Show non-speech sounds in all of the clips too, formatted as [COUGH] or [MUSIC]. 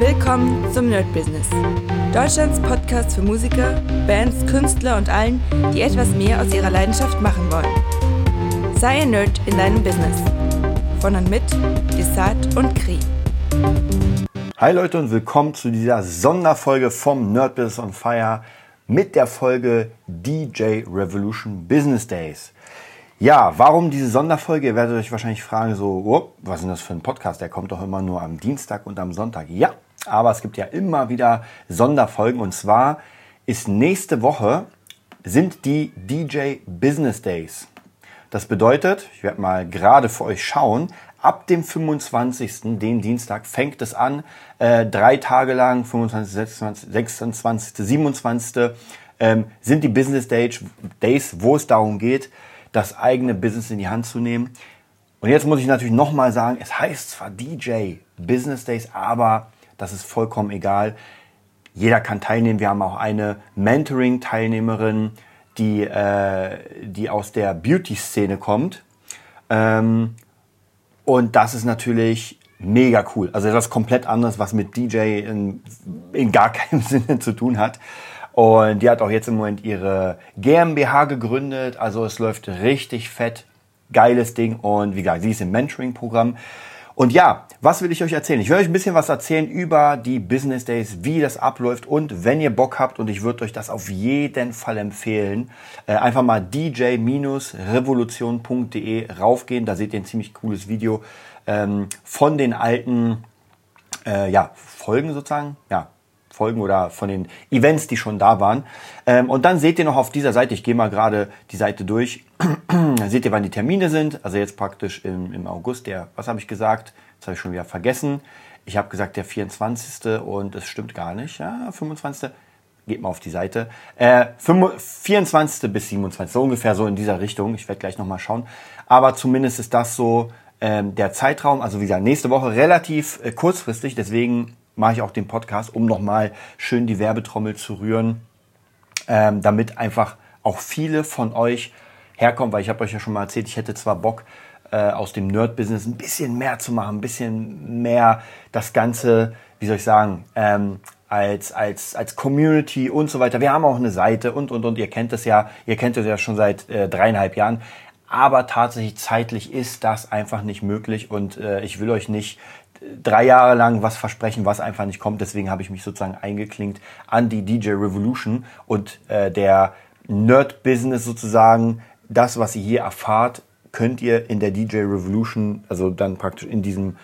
Willkommen zum Nerd Business. Deutschlands Podcast für Musiker, Bands, Künstler und allen, die etwas mehr aus ihrer Leidenschaft machen wollen. Sei ein Nerd in deinem Business. Von und mit Desart und Kri. Hi Leute und willkommen zu dieser Sonderfolge vom Nerd Business on Fire mit der Folge DJ Revolution Business Days. Ja, warum diese Sonderfolge? Ihr werdet euch wahrscheinlich fragen, so, oh, was ist denn das für ein Podcast? Der kommt doch immer nur am Dienstag und am Sonntag. Ja, aber es gibt ja immer wieder Sonderfolgen und zwar ist nächste Woche sind die DJ Business Days. Das bedeutet, ich werde mal gerade für euch schauen, ab dem 25. den Dienstag fängt es an, äh, drei Tage lang, 25, 26, 26 27. Ähm, sind die Business Days, Days, wo es darum geht, das eigene Business in die Hand zu nehmen. Und jetzt muss ich natürlich nochmal sagen, es heißt zwar DJ Business Days, aber das ist vollkommen egal. Jeder kann teilnehmen. Wir haben auch eine Mentoring-Teilnehmerin, die, äh, die aus der Beauty-Szene kommt. Ähm, und das ist natürlich mega cool. Also das ist komplett anders, was mit DJ in, in gar [LAUGHS] keinem Sinne zu tun hat. Und die hat auch jetzt im Moment ihre GmbH gegründet. Also es läuft richtig fett. Geiles Ding. Und wie gesagt, sie ist im Mentoring-Programm. Und ja, was will ich euch erzählen? Ich will euch ein bisschen was erzählen über die Business Days, wie das abläuft. Und wenn ihr Bock habt und ich würde euch das auf jeden Fall empfehlen, äh, einfach mal dj-revolution.de raufgehen, da seht ihr ein ziemlich cooles Video ähm, von den alten äh, ja, Folgen sozusagen, ja, Folgen oder von den Events, die schon da waren. Ähm, und dann seht ihr noch auf dieser Seite, ich gehe mal gerade die Seite durch, [CLEARS THROAT] seht ihr, wann die Termine sind. Also jetzt praktisch im, im August, der, was habe ich gesagt? Das habe ich schon wieder vergessen. Ich habe gesagt der 24. und es stimmt gar nicht. Ja, 25. Geht mal auf die Seite. Äh, 24. bis 27. So ungefähr so in dieser Richtung. Ich werde gleich nochmal schauen. Aber zumindest ist das so ähm, der Zeitraum. Also wie gesagt, nächste Woche relativ äh, kurzfristig. Deswegen mache ich auch den Podcast, um nochmal schön die Werbetrommel zu rühren, ähm, damit einfach auch viele von euch herkommen, weil ich habe euch ja schon mal erzählt, ich hätte zwar Bock, äh, aus dem Nerd-Business ein bisschen mehr zu machen, ein bisschen mehr das Ganze, wie soll ich sagen, ähm, als, als, als Community und so weiter. Wir haben auch eine Seite und, und, und. Ihr kennt es ja, ihr kennt es ja schon seit äh, dreieinhalb Jahren. Aber tatsächlich zeitlich ist das einfach nicht möglich und äh, ich will euch nicht drei Jahre lang was versprechen, was einfach nicht kommt. Deswegen habe ich mich sozusagen eingeklinkt an die DJ Revolution und äh, der Nerd-Business sozusagen. Das, was ihr hier erfahrt, könnt ihr in der DJ Revolution, also dann praktisch in diesem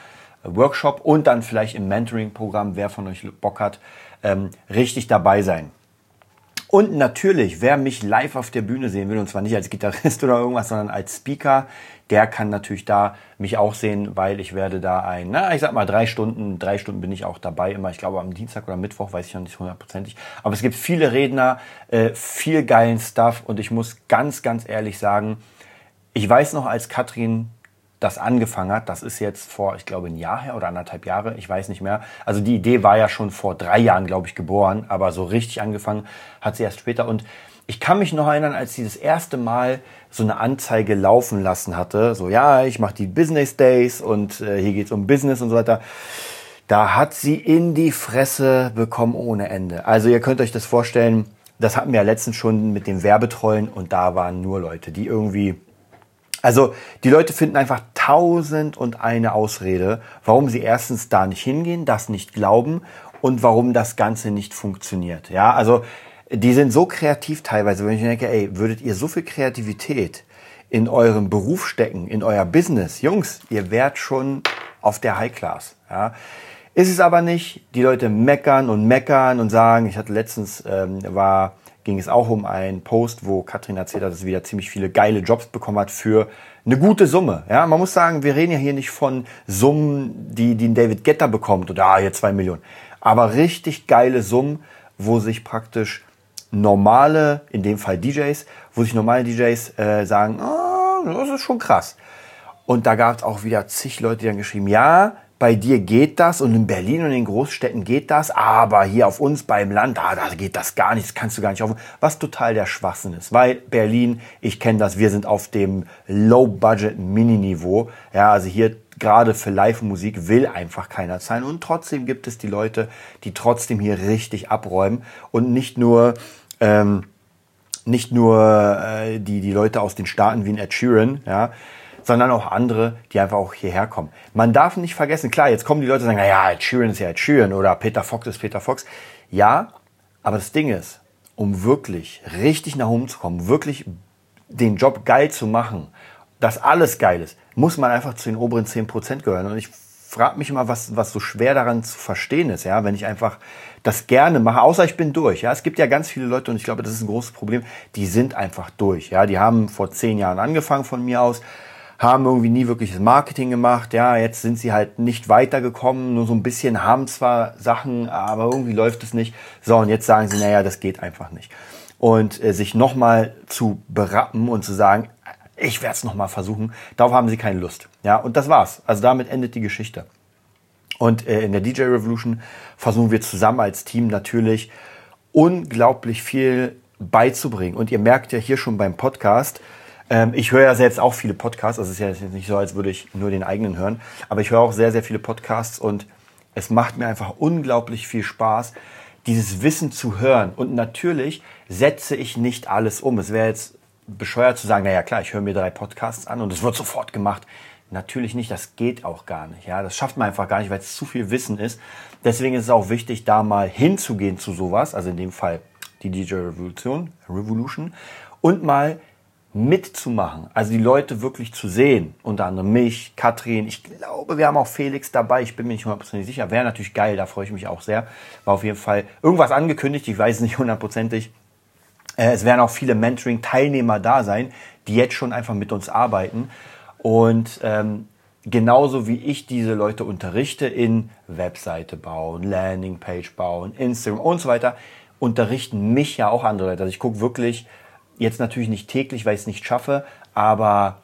Workshop und dann vielleicht im Mentoring-Programm, wer von euch Bock hat, ähm, richtig dabei sein. Und natürlich, wer mich live auf der Bühne sehen will, und zwar nicht als Gitarrist [LAUGHS] oder irgendwas, sondern als Speaker, der kann natürlich da mich auch sehen, weil ich werde da ein, na, ich sag mal drei Stunden, drei Stunden bin ich auch dabei immer. Ich glaube am Dienstag oder Mittwoch, weiß ich noch nicht hundertprozentig. Aber es gibt viele Redner, äh, viel geilen Stuff und ich muss ganz, ganz ehrlich sagen, ich weiß noch, als Katrin das angefangen hat, das ist jetzt vor, ich glaube, ein Jahr her oder anderthalb Jahre, ich weiß nicht mehr. Also die Idee war ja schon vor drei Jahren, glaube ich, geboren, aber so richtig angefangen hat sie erst später. Und ich kann mich noch erinnern, als sie das erste Mal so eine Anzeige laufen lassen hatte, so ja, ich mache die Business Days und äh, hier geht's um Business und so weiter. Da hat sie in die Fresse bekommen ohne Ende. Also ihr könnt euch das vorstellen, das hatten wir ja letztens schon mit den Werbetrollen und da waren nur Leute, die irgendwie also die Leute finden einfach tausend und eine Ausrede, warum sie erstens da nicht hingehen, das nicht glauben und warum das Ganze nicht funktioniert. Ja, also die sind so kreativ teilweise, wenn ich denke, ey, würdet ihr so viel Kreativität in eurem Beruf stecken, in euer Business, Jungs, ihr wärt schon auf der High Class. Ja. Ist es aber nicht. Die Leute meckern und meckern und sagen, ich hatte letztens, ähm, war ging es auch um einen Post, wo Katrin erzählt hat, dass sie wieder ziemlich viele geile Jobs bekommen hat für eine gute Summe. Ja, man muss sagen, wir reden ja hier nicht von Summen, die, die David Getter bekommt oder ah, hier zwei Millionen. Aber richtig geile Summen, wo sich praktisch normale, in dem Fall DJs, wo sich normale DJs äh, sagen, oh, das ist schon krass. Und da gab es auch wieder zig Leute, die dann geschrieben, ja, bei dir geht das und in Berlin und in Großstädten geht das, aber hier auf uns beim Land, ah, da geht das gar nicht, das kannst du gar nicht auf. Was total der Schwachsinn ist, weil Berlin, ich kenne das, wir sind auf dem Low-Budget-Mini-Niveau. Ja, also hier gerade für Live-Musik will einfach keiner zahlen. Und trotzdem gibt es die Leute, die trotzdem hier richtig abräumen und nicht nur, ähm, nicht nur äh, die, die Leute aus den Staaten wie in Ed Sheeran, ja, sondern auch andere, die einfach auch hierher kommen. Man darf nicht vergessen, klar, jetzt kommen die Leute und sagen, naja, Ed Sheeran ist ja Ed Sheeran oder Peter Fox ist Peter Fox. Ja, aber das Ding ist, um wirklich richtig nach oben zu kommen, wirklich den Job geil zu machen, dass alles geil ist, muss man einfach zu den oberen 10% gehören. Und ich frage mich immer, was, was so schwer daran zu verstehen ist, ja, wenn ich einfach das gerne mache, außer ich bin durch. Ja, es gibt ja ganz viele Leute und ich glaube, das ist ein großes Problem. Die sind einfach durch. Ja, die haben vor zehn Jahren angefangen von mir aus, haben irgendwie nie wirkliches Marketing gemacht. Ja, jetzt sind sie halt nicht weitergekommen, nur so ein bisschen haben zwar Sachen, aber irgendwie läuft es nicht. So, und jetzt sagen sie, naja, das geht einfach nicht. Und äh, sich nochmal zu berappen und zu sagen, ich werde es nochmal versuchen, darauf haben sie keine Lust. Ja, und das war's. Also damit endet die Geschichte. Und äh, in der DJ Revolution versuchen wir zusammen als Team natürlich unglaublich viel beizubringen. Und ihr merkt ja hier schon beim Podcast, ähm, ich höre ja selbst auch viele Podcasts. Also es ist ja jetzt nicht so, als würde ich nur den eigenen hören. Aber ich höre auch sehr, sehr viele Podcasts und es macht mir einfach unglaublich viel Spaß, dieses Wissen zu hören. Und natürlich setze ich nicht alles um. Es wäre jetzt bescheuert zu sagen, naja klar, ich höre mir drei Podcasts an und es wird sofort gemacht. Natürlich nicht, das geht auch gar nicht. Ja, das schafft man einfach gar nicht, weil es zu viel Wissen ist. Deswegen ist es auch wichtig, da mal hinzugehen zu sowas, also in dem Fall die DJ Revolution, Revolution, und mal mitzumachen, also die Leute wirklich zu sehen, unter anderem mich, Katrin, ich glaube, wir haben auch Felix dabei, ich bin mir nicht hundertprozentig sicher, wäre natürlich geil, da freue ich mich auch sehr, war auf jeden Fall irgendwas angekündigt, ich weiß nicht hundertprozentig, äh, es werden auch viele Mentoring-Teilnehmer da sein, die jetzt schon einfach mit uns arbeiten und ähm, genauso wie ich diese Leute unterrichte in Webseite bauen, Landingpage bauen, Instagram und so weiter, unterrichten mich ja auch andere Leute. Also ich gucke wirklich, Jetzt natürlich nicht täglich, weil ich es nicht schaffe, aber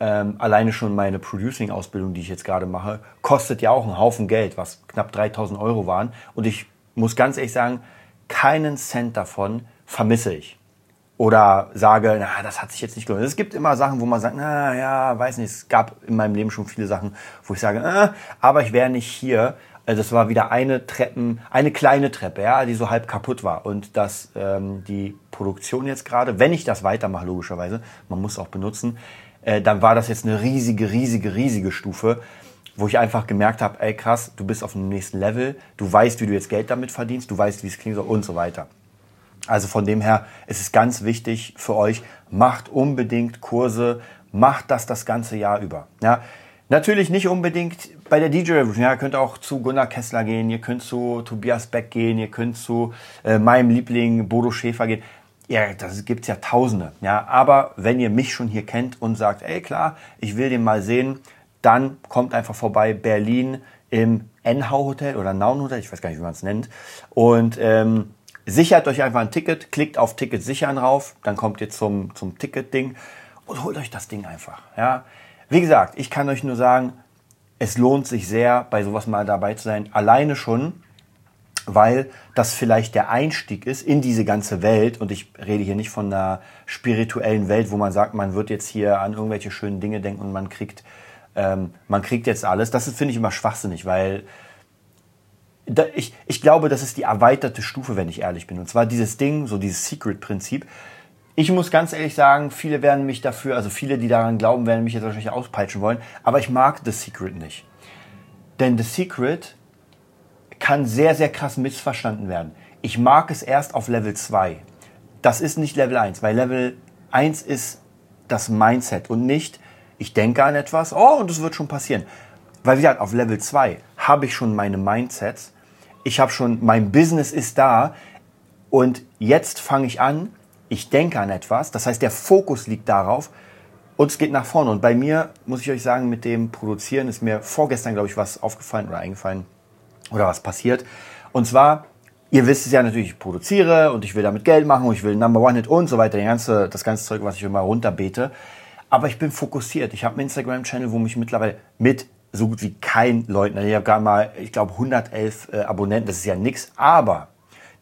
ähm, alleine schon meine Producing-Ausbildung, die ich jetzt gerade mache, kostet ja auch einen Haufen Geld, was knapp 3000 Euro waren. Und ich muss ganz ehrlich sagen, keinen Cent davon vermisse ich. Oder sage, na, das hat sich jetzt nicht gelohnt. Es gibt immer Sachen, wo man sagt, na ja, weiß nicht, es gab in meinem Leben schon viele Sachen, wo ich sage, äh, aber ich wäre nicht hier, also das war wieder eine Treppen, eine kleine Treppe, ja, die so halb kaputt war. Und dass ähm, die Produktion jetzt gerade, wenn ich das weitermache, logischerweise, man muss auch benutzen, äh, dann war das jetzt eine riesige, riesige, riesige Stufe, wo ich einfach gemerkt habe, ey krass, du bist auf dem nächsten Level, du weißt, wie du jetzt Geld damit verdienst, du weißt, wie es klingt und so weiter. Also von dem her ist es ganz wichtig für euch, macht unbedingt Kurse, macht das das ganze Jahr über. Ja, Natürlich nicht unbedingt bei der DJ Revolution. Ja, ihr könnt auch zu Gunnar Kessler gehen, ihr könnt zu Tobias Beck gehen, ihr könnt zu äh, meinem Liebling Bodo Schäfer gehen. Ja, das gibt's ja Tausende. Ja, aber wenn ihr mich schon hier kennt und sagt, ey klar, ich will den mal sehen, dann kommt einfach vorbei Berlin im Enhau Hotel oder Naun Hotel, ich weiß gar nicht, wie man es nennt. Und ähm, sichert euch einfach ein Ticket, klickt auf Ticket sichern rauf, dann kommt ihr zum, zum Ticket-Ding und holt euch das Ding einfach. Ja, wie gesagt, ich kann euch nur sagen, es lohnt sich sehr, bei sowas mal dabei zu sein. Alleine schon, weil das vielleicht der Einstieg ist in diese ganze Welt. Und ich rede hier nicht von einer spirituellen Welt, wo man sagt, man wird jetzt hier an irgendwelche schönen Dinge denken und man kriegt, ähm, man kriegt jetzt alles. Das finde ich immer schwachsinnig, weil da, ich, ich glaube, das ist die erweiterte Stufe, wenn ich ehrlich bin. Und zwar dieses Ding, so dieses Secret-Prinzip. Ich muss ganz ehrlich sagen, viele werden mich dafür, also viele, die daran glauben, werden mich jetzt wahrscheinlich auspeitschen wollen, aber ich mag The Secret nicht. Denn The Secret kann sehr, sehr krass missverstanden werden. Ich mag es erst auf Level 2. Das ist nicht Level 1, weil Level 1 ist das Mindset und nicht, ich denke an etwas, oh, und es wird schon passieren. Weil wie gesagt, auf Level 2 habe ich schon meine Mindsets, ich habe schon, mein Business ist da und jetzt fange ich an, ich denke an etwas, das heißt, der Fokus liegt darauf und es geht nach vorne. Und bei mir, muss ich euch sagen, mit dem Produzieren ist mir vorgestern, glaube ich, was aufgefallen oder eingefallen oder was passiert. Und zwar, ihr wisst es ja natürlich, ich produziere und ich will damit Geld machen und ich will Number One Hit und so weiter, das ganze, das ganze Zeug, was ich immer runterbete. Aber ich bin fokussiert. Ich habe einen Instagram-Channel, wo mich mittlerweile mit so gut wie kein Leuten, ich habe gerade mal, ich glaube, 111 äh, Abonnenten, das ist ja nix, aber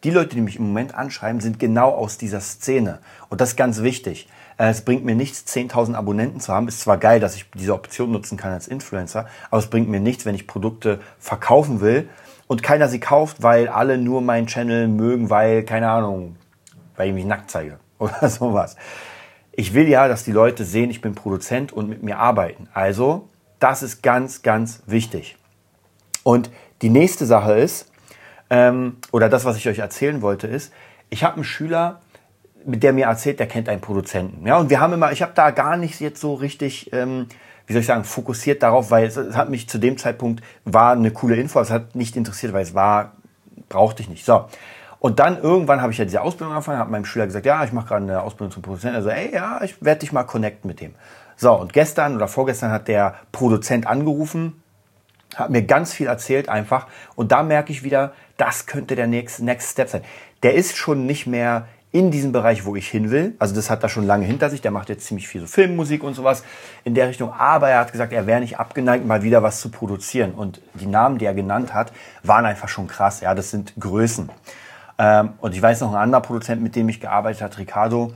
die Leute, die mich im Moment anschreiben, sind genau aus dieser Szene. Und das ist ganz wichtig. Äh, es bringt mir nichts, 10.000 Abonnenten zu haben. Ist zwar geil, dass ich diese Option nutzen kann als Influencer, aber es bringt mir nichts, wenn ich Produkte verkaufen will und keiner sie kauft, weil alle nur meinen Channel mögen, weil, keine Ahnung, weil ich mich nackt zeige [LAUGHS] oder sowas. Ich will ja, dass die Leute sehen, ich bin Produzent und mit mir arbeiten. Also, das ist ganz, ganz wichtig. Und die nächste Sache ist, ähm, oder das, was ich euch erzählen wollte, ist, ich habe einen Schüler, mit der mir erzählt, der kennt einen Produzenten. Ja, und wir haben immer, ich habe da gar nicht jetzt so richtig, ähm, wie soll ich sagen, fokussiert darauf, weil es, es, hat mich zu dem Zeitpunkt war eine coole Info, es hat nicht interessiert, weil es war, brauchte ich nicht. So. Und dann irgendwann habe ich ja diese Ausbildung angefangen, habe meinem Schüler gesagt, ja, ich mache gerade eine Ausbildung zum Produzenten. Also, ey, ja, ich werde dich mal connecten mit dem. So, und gestern oder vorgestern hat der Produzent angerufen, hat mir ganz viel erzählt einfach. Und da merke ich wieder, das könnte der Next, Next Step sein. Der ist schon nicht mehr in diesem Bereich, wo ich hin will. Also das hat er schon lange hinter sich. Der macht jetzt ziemlich viel so Filmmusik und sowas in der Richtung. Aber er hat gesagt, er wäre nicht abgeneigt, mal wieder was zu produzieren. Und die Namen, die er genannt hat, waren einfach schon krass. Ja, das sind Größen. Ähm, und ich weiß noch, ein anderer Produzent, mit dem ich gearbeitet habe, Ricardo,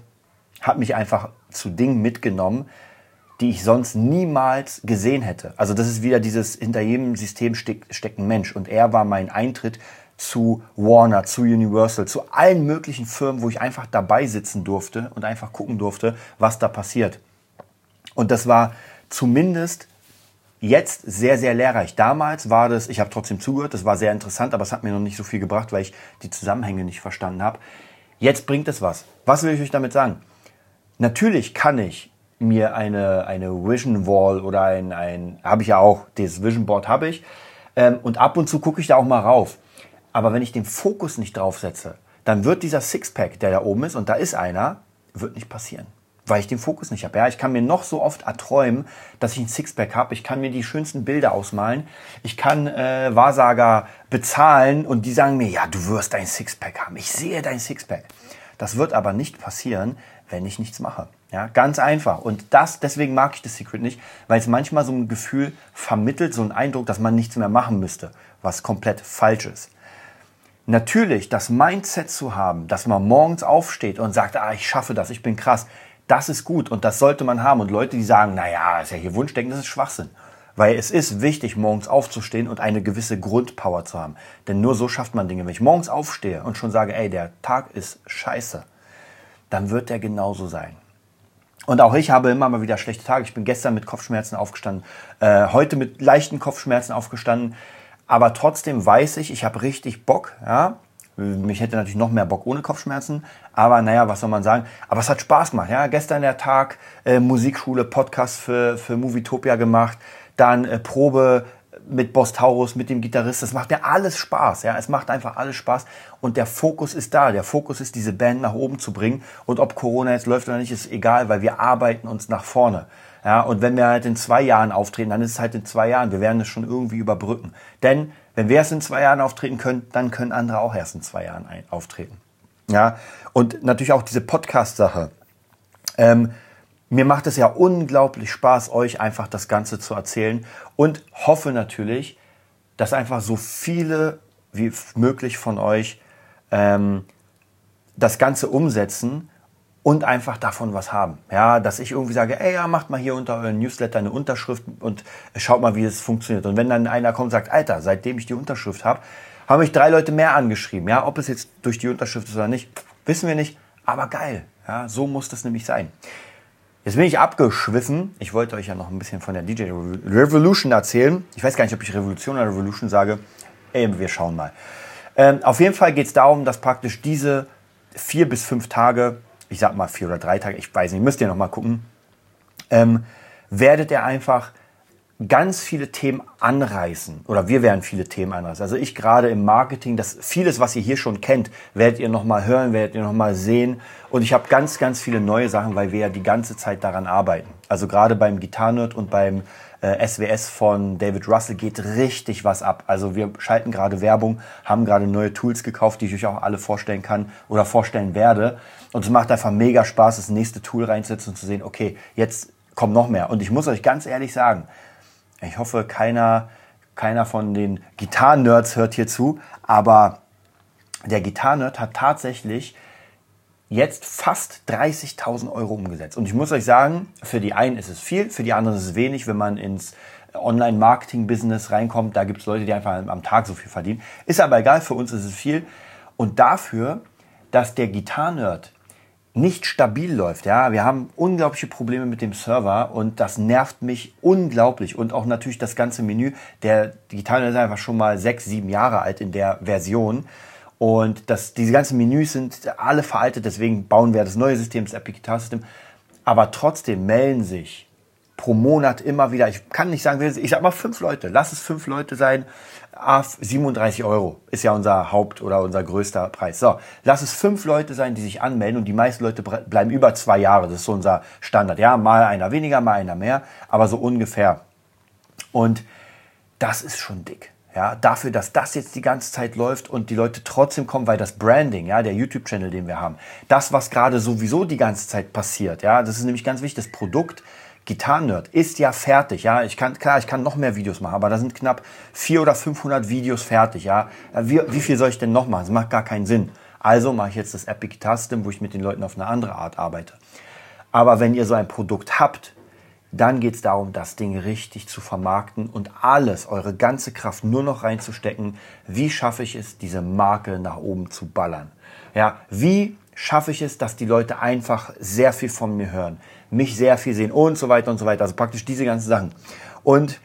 hat mich einfach zu Dingen mitgenommen, die ich sonst niemals gesehen hätte. Also das ist wieder dieses, hinter jedem System steckt, ein Mensch. Und er war mein Eintritt zu Warner, zu Universal, zu allen möglichen Firmen, wo ich einfach dabei sitzen durfte und einfach gucken durfte, was da passiert. Und das war zumindest jetzt sehr, sehr lehrreich. Damals war das, ich habe trotzdem zugehört, das war sehr interessant, aber es hat mir noch nicht so viel gebracht, weil ich die Zusammenhänge nicht verstanden habe. Jetzt bringt es was. Was will ich euch damit sagen? Natürlich kann ich mir eine, eine Vision Wall oder ein, ein habe ich ja auch, das Vision Board habe ich. Ähm, und ab und zu gucke ich da auch mal rauf. Aber wenn ich den Fokus nicht drauf setze, dann wird dieser Sixpack, der da oben ist, und da ist einer, wird nicht passieren. Weil ich den Fokus nicht habe. Ja, ich kann mir noch so oft erträumen, dass ich ein Sixpack habe. Ich kann mir die schönsten Bilder ausmalen. Ich kann äh, Wahrsager bezahlen und die sagen mir, ja, du wirst ein Sixpack haben. Ich sehe dein Sixpack. Das wird aber nicht passieren, wenn ich nichts mache. Ja, ganz einfach. Und das, deswegen mag ich das Secret nicht, weil es manchmal so ein Gefühl vermittelt, so einen Eindruck, dass man nichts mehr machen müsste, was komplett falsch ist. Natürlich, das Mindset zu haben, dass man morgens aufsteht und sagt, ah, ich schaffe das, ich bin krass, das ist gut und das sollte man haben. Und Leute, die sagen, naja, ist ja hier Wunschdenken, das ist Schwachsinn. Weil es ist wichtig, morgens aufzustehen und eine gewisse Grundpower zu haben. Denn nur so schafft man Dinge. Wenn ich morgens aufstehe und schon sage, ey, der Tag ist scheiße, dann wird der genauso sein. Und auch ich habe immer mal wieder schlechte Tage. Ich bin gestern mit Kopfschmerzen aufgestanden, äh, heute mit leichten Kopfschmerzen aufgestanden. Aber trotzdem weiß ich, ich habe richtig Bock. Ja? Mich hätte natürlich noch mehr Bock ohne Kopfschmerzen. Aber naja, was soll man sagen? Aber es hat Spaß gemacht. Ja? Gestern der Tag, äh, Musikschule, Podcast für, für Movietopia gemacht. Dann äh, Probe mit Boss Taurus, mit dem Gitarrist. Das macht ja alles Spaß. Ja? Es macht einfach alles Spaß. Und der Fokus ist da. Der Fokus ist, diese Band nach oben zu bringen. Und ob Corona jetzt läuft oder nicht, ist egal, weil wir arbeiten uns nach vorne. Ja, und wenn wir halt in zwei Jahren auftreten, dann ist es halt in zwei Jahren. Wir werden es schon irgendwie überbrücken. Denn wenn wir erst in zwei Jahren auftreten können, dann können andere auch erst in zwei Jahren auftreten. Ja, und natürlich auch diese Podcast-Sache. Ähm, mir macht es ja unglaublich Spaß, euch einfach das Ganze zu erzählen und hoffe natürlich, dass einfach so viele wie möglich von euch ähm, das Ganze umsetzen und einfach davon was haben. Ja, dass ich irgendwie sage, ey, ja, macht mal hier unter euren Newsletter eine Unterschrift und schaut mal, wie es funktioniert. Und wenn dann einer kommt und sagt, Alter, seitdem ich die Unterschrift habe, haben mich drei Leute mehr angeschrieben. Ja, ob es jetzt durch die Unterschrift ist oder nicht, wissen wir nicht. Aber geil. Ja, so muss das nämlich sein. Jetzt bin ich abgeschwiffen. Ich wollte euch ja noch ein bisschen von der DJ Revolution erzählen. Ich weiß gar nicht, ob ich Revolution oder Revolution sage. Ey, wir schauen mal. Ähm, auf jeden Fall geht es darum, dass praktisch diese vier bis fünf Tage ich sag mal vier oder drei Tage, ich weiß nicht, müsst ihr noch mal gucken, ähm, werdet ihr einfach ganz viele Themen anreißen oder wir werden viele Themen anreißen. Also ich gerade im Marketing, das vieles, was ihr hier schon kennt, werdet ihr noch mal hören, werdet ihr noch mal sehen und ich habe ganz, ganz viele neue Sachen, weil wir ja die ganze Zeit daran arbeiten. Also gerade beim Gitarrenerd und beim äh, SWS von David Russell geht richtig was ab. Also wir schalten gerade Werbung, haben gerade neue Tools gekauft, die ich euch auch alle vorstellen kann oder vorstellen werde. Und es macht einfach mega Spaß, das nächste Tool reinzusetzen und zu sehen, okay, jetzt kommt noch mehr. Und ich muss euch ganz ehrlich sagen, ich hoffe, keiner, keiner von den Gitarren-Nerds hört hier zu, aber der Gitarrenerd hat tatsächlich jetzt fast 30.000 Euro umgesetzt. Und ich muss euch sagen, für die einen ist es viel, für die anderen ist es wenig, wenn man ins Online-Marketing-Business reinkommt. Da gibt es Leute, die einfach am Tag so viel verdienen. Ist aber egal, für uns ist es viel. Und dafür, dass der Gitarrenerd nicht stabil läuft. Ja, wir haben unglaubliche Probleme mit dem Server und das nervt mich unglaublich. Und auch natürlich das ganze Menü. Der Gitarrenerd ist einfach schon mal sechs, sieben Jahre alt in der Version. Und das, diese ganzen Menüs sind alle veraltet, deswegen bauen wir das neue System, das Epic Guitar System. Aber trotzdem melden sich pro Monat immer wieder, ich kann nicht sagen, ich sag mal fünf Leute, lass es fünf Leute sein, 37 Euro ist ja unser Haupt- oder unser größter Preis. So, lass es fünf Leute sein, die sich anmelden und die meisten Leute bleiben über zwei Jahre, das ist so unser Standard. Ja, mal einer weniger, mal einer mehr, aber so ungefähr. Und das ist schon dick. Ja, dafür, dass das jetzt die ganze Zeit läuft und die Leute trotzdem kommen, weil das Branding, ja, der YouTube-Channel, den wir haben, das, was gerade sowieso die ganze Zeit passiert, ja, das ist nämlich ganz wichtig, das Produkt Gitarren-Nerd ist ja fertig, ja. Ich kann, klar, ich kann noch mehr Videos machen, aber da sind knapp 400 oder 500 Videos fertig, ja. Wie, wie viel soll ich denn noch machen? Das macht gar keinen Sinn. Also mache ich jetzt das Epic Guitar System, wo ich mit den Leuten auf eine andere Art arbeite. Aber wenn ihr so ein Produkt habt, dann geht es darum, das Ding richtig zu vermarkten und alles, eure ganze Kraft nur noch reinzustecken. Wie schaffe ich es, diese Marke nach oben zu ballern? Ja, wie schaffe ich es, dass die Leute einfach sehr viel von mir hören, mich sehr viel sehen und so weiter und so weiter. Also praktisch diese ganzen Sachen. Und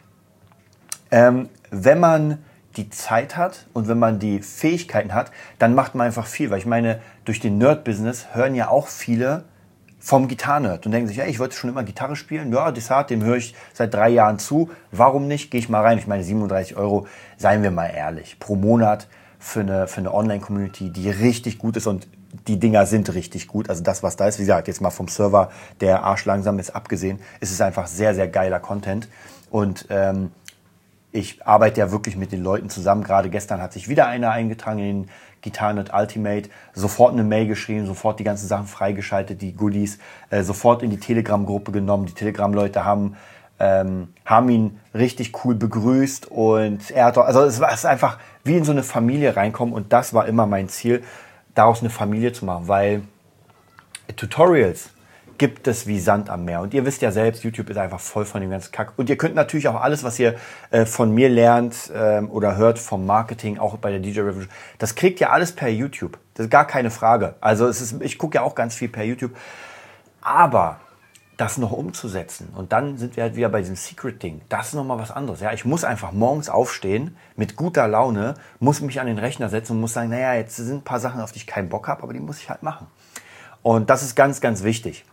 ähm, wenn man die Zeit hat und wenn man die Fähigkeiten hat, dann macht man einfach viel. Weil ich meine, durch den Nerd-Business hören ja auch viele vom Gitarrenerd und denken sich, ja, ich wollte schon immer Gitarre spielen. Ja, Desart, dem höre ich seit drei Jahren zu. Warum nicht? Gehe ich mal rein. Ich meine, 37 Euro, seien wir mal ehrlich, pro Monat für eine, für eine Online-Community, die richtig gut ist und die Dinger sind richtig gut. Also das, was da ist, wie gesagt, jetzt mal vom Server, der Arsch langsam ist abgesehen, ist es einfach sehr, sehr geiler Content. Und ähm, ich arbeite ja wirklich mit den Leuten zusammen. Gerade gestern hat sich wieder einer eingetragen in den Gitarrennet Ultimate, sofort eine Mail geschrieben, sofort die ganzen Sachen freigeschaltet, die Goodies, äh, sofort in die Telegram-Gruppe genommen. Die Telegram-Leute haben, ähm, haben ihn richtig cool begrüßt und er hat, also es war es einfach wie in so eine Familie reinkommen und das war immer mein Ziel, daraus eine Familie zu machen, weil Tutorials gibt es wie Sand am Meer. Und ihr wisst ja selbst, YouTube ist einfach voll von dem ganzen Kack. Und ihr könnt natürlich auch alles, was ihr äh, von mir lernt ähm, oder hört vom Marketing, auch bei der DJ Revolution, das kriegt ihr alles per YouTube. Das ist gar keine Frage. Also es ist, ich gucke ja auch ganz viel per YouTube. Aber das noch umzusetzen. Und dann sind wir halt wieder bei diesem Secret-Ding. Das ist nochmal was anderes. Ja, ich muss einfach morgens aufstehen mit guter Laune, muss mich an den Rechner setzen und muss sagen, naja, jetzt sind ein paar Sachen, auf die ich keinen Bock habe, aber die muss ich halt machen. Und das ist ganz, ganz wichtig.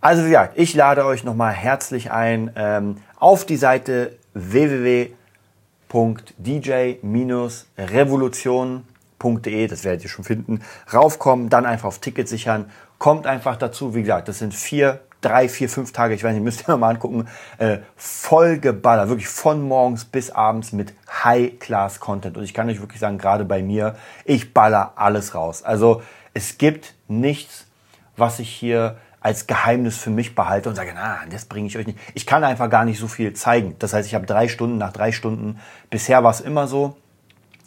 Also wie gesagt, ich lade euch nochmal herzlich ein ähm, auf die Seite www.dj-revolution.de, das werdet ihr schon finden, raufkommen, dann einfach auf Ticket sichern, kommt einfach dazu, wie gesagt, das sind vier, drei, vier, fünf Tage, ich weiß nicht, [LAUGHS] müsst ihr mal angucken, äh, voll geballert, wirklich von morgens bis abends mit High-Class-Content und ich kann euch wirklich sagen, gerade bei mir, ich baller alles raus. Also es gibt nichts, was ich hier als Geheimnis für mich behalte und sage, na, das bringe ich euch nicht. Ich kann einfach gar nicht so viel zeigen. Das heißt, ich habe drei Stunden nach drei Stunden. Bisher war es immer so.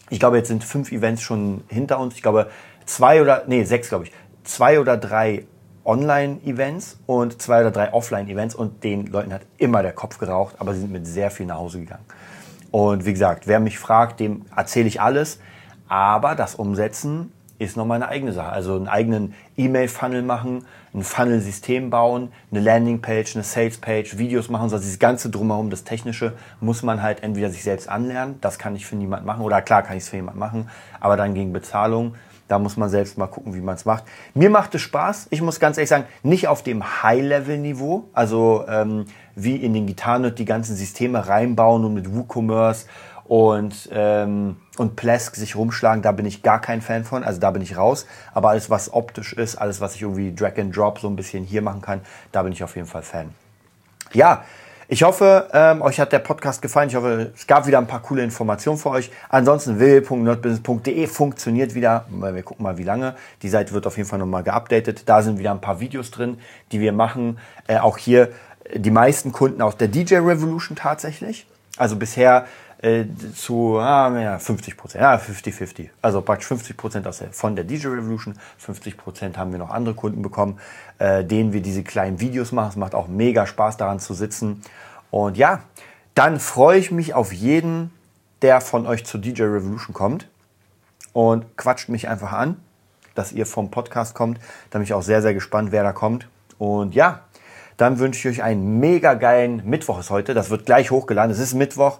Ich glaube, jetzt sind fünf Events schon hinter uns. Ich glaube, zwei oder, nee, sechs, glaube ich. Zwei oder drei Online-Events und zwei oder drei Offline-Events und den Leuten hat immer der Kopf geraucht, aber sie sind mit sehr viel nach Hause gegangen. Und wie gesagt, wer mich fragt, dem erzähle ich alles. Aber das Umsetzen ist nochmal eine eigene Sache. Also einen eigenen E-Mail-Funnel machen, ein Funnel-System bauen, eine Landing-Page, eine Sales-Page, Videos machen, so also dieses ganze Drumherum, das Technische, muss man halt entweder sich selbst anlernen, das kann ich für niemand machen, oder klar kann ich es für jemand machen, aber dann gegen Bezahlung, da muss man selbst mal gucken, wie man es macht. Mir macht es Spaß, ich muss ganz ehrlich sagen, nicht auf dem High-Level-Niveau, also ähm, wie in den Gitarren die ganzen Systeme reinbauen und mit WooCommerce und, ähm, und Plesk sich rumschlagen, da bin ich gar kein Fan von, also da bin ich raus. Aber alles, was optisch ist, alles, was ich irgendwie Drag and Drop so ein bisschen hier machen kann, da bin ich auf jeden Fall Fan. Ja, ich hoffe, ähm, euch hat der Podcast gefallen. Ich hoffe, es gab wieder ein paar coole Informationen für euch. Ansonsten www.nerdbusiness.de funktioniert wieder. Wir gucken mal, wie lange. Die Seite wird auf jeden Fall nochmal geupdatet. Da sind wieder ein paar Videos drin, die wir machen. Äh, auch hier die meisten Kunden aus der DJ Revolution tatsächlich. Also bisher äh, zu ah, ja, 50 Prozent, ja 50-50. Also praktisch 50 Prozent von der DJ Revolution, 50 Prozent haben wir noch andere Kunden bekommen, äh, denen wir diese kleinen Videos machen. Es macht auch mega Spaß daran zu sitzen. Und ja, dann freue ich mich auf jeden, der von euch zur DJ Revolution kommt und quatscht mich einfach an, dass ihr vom Podcast kommt. Da bin ich auch sehr, sehr gespannt, wer da kommt. Und ja, dann wünsche ich euch einen mega geilen Mittwoch ist heute. Das wird gleich hochgeladen. Es ist Mittwoch.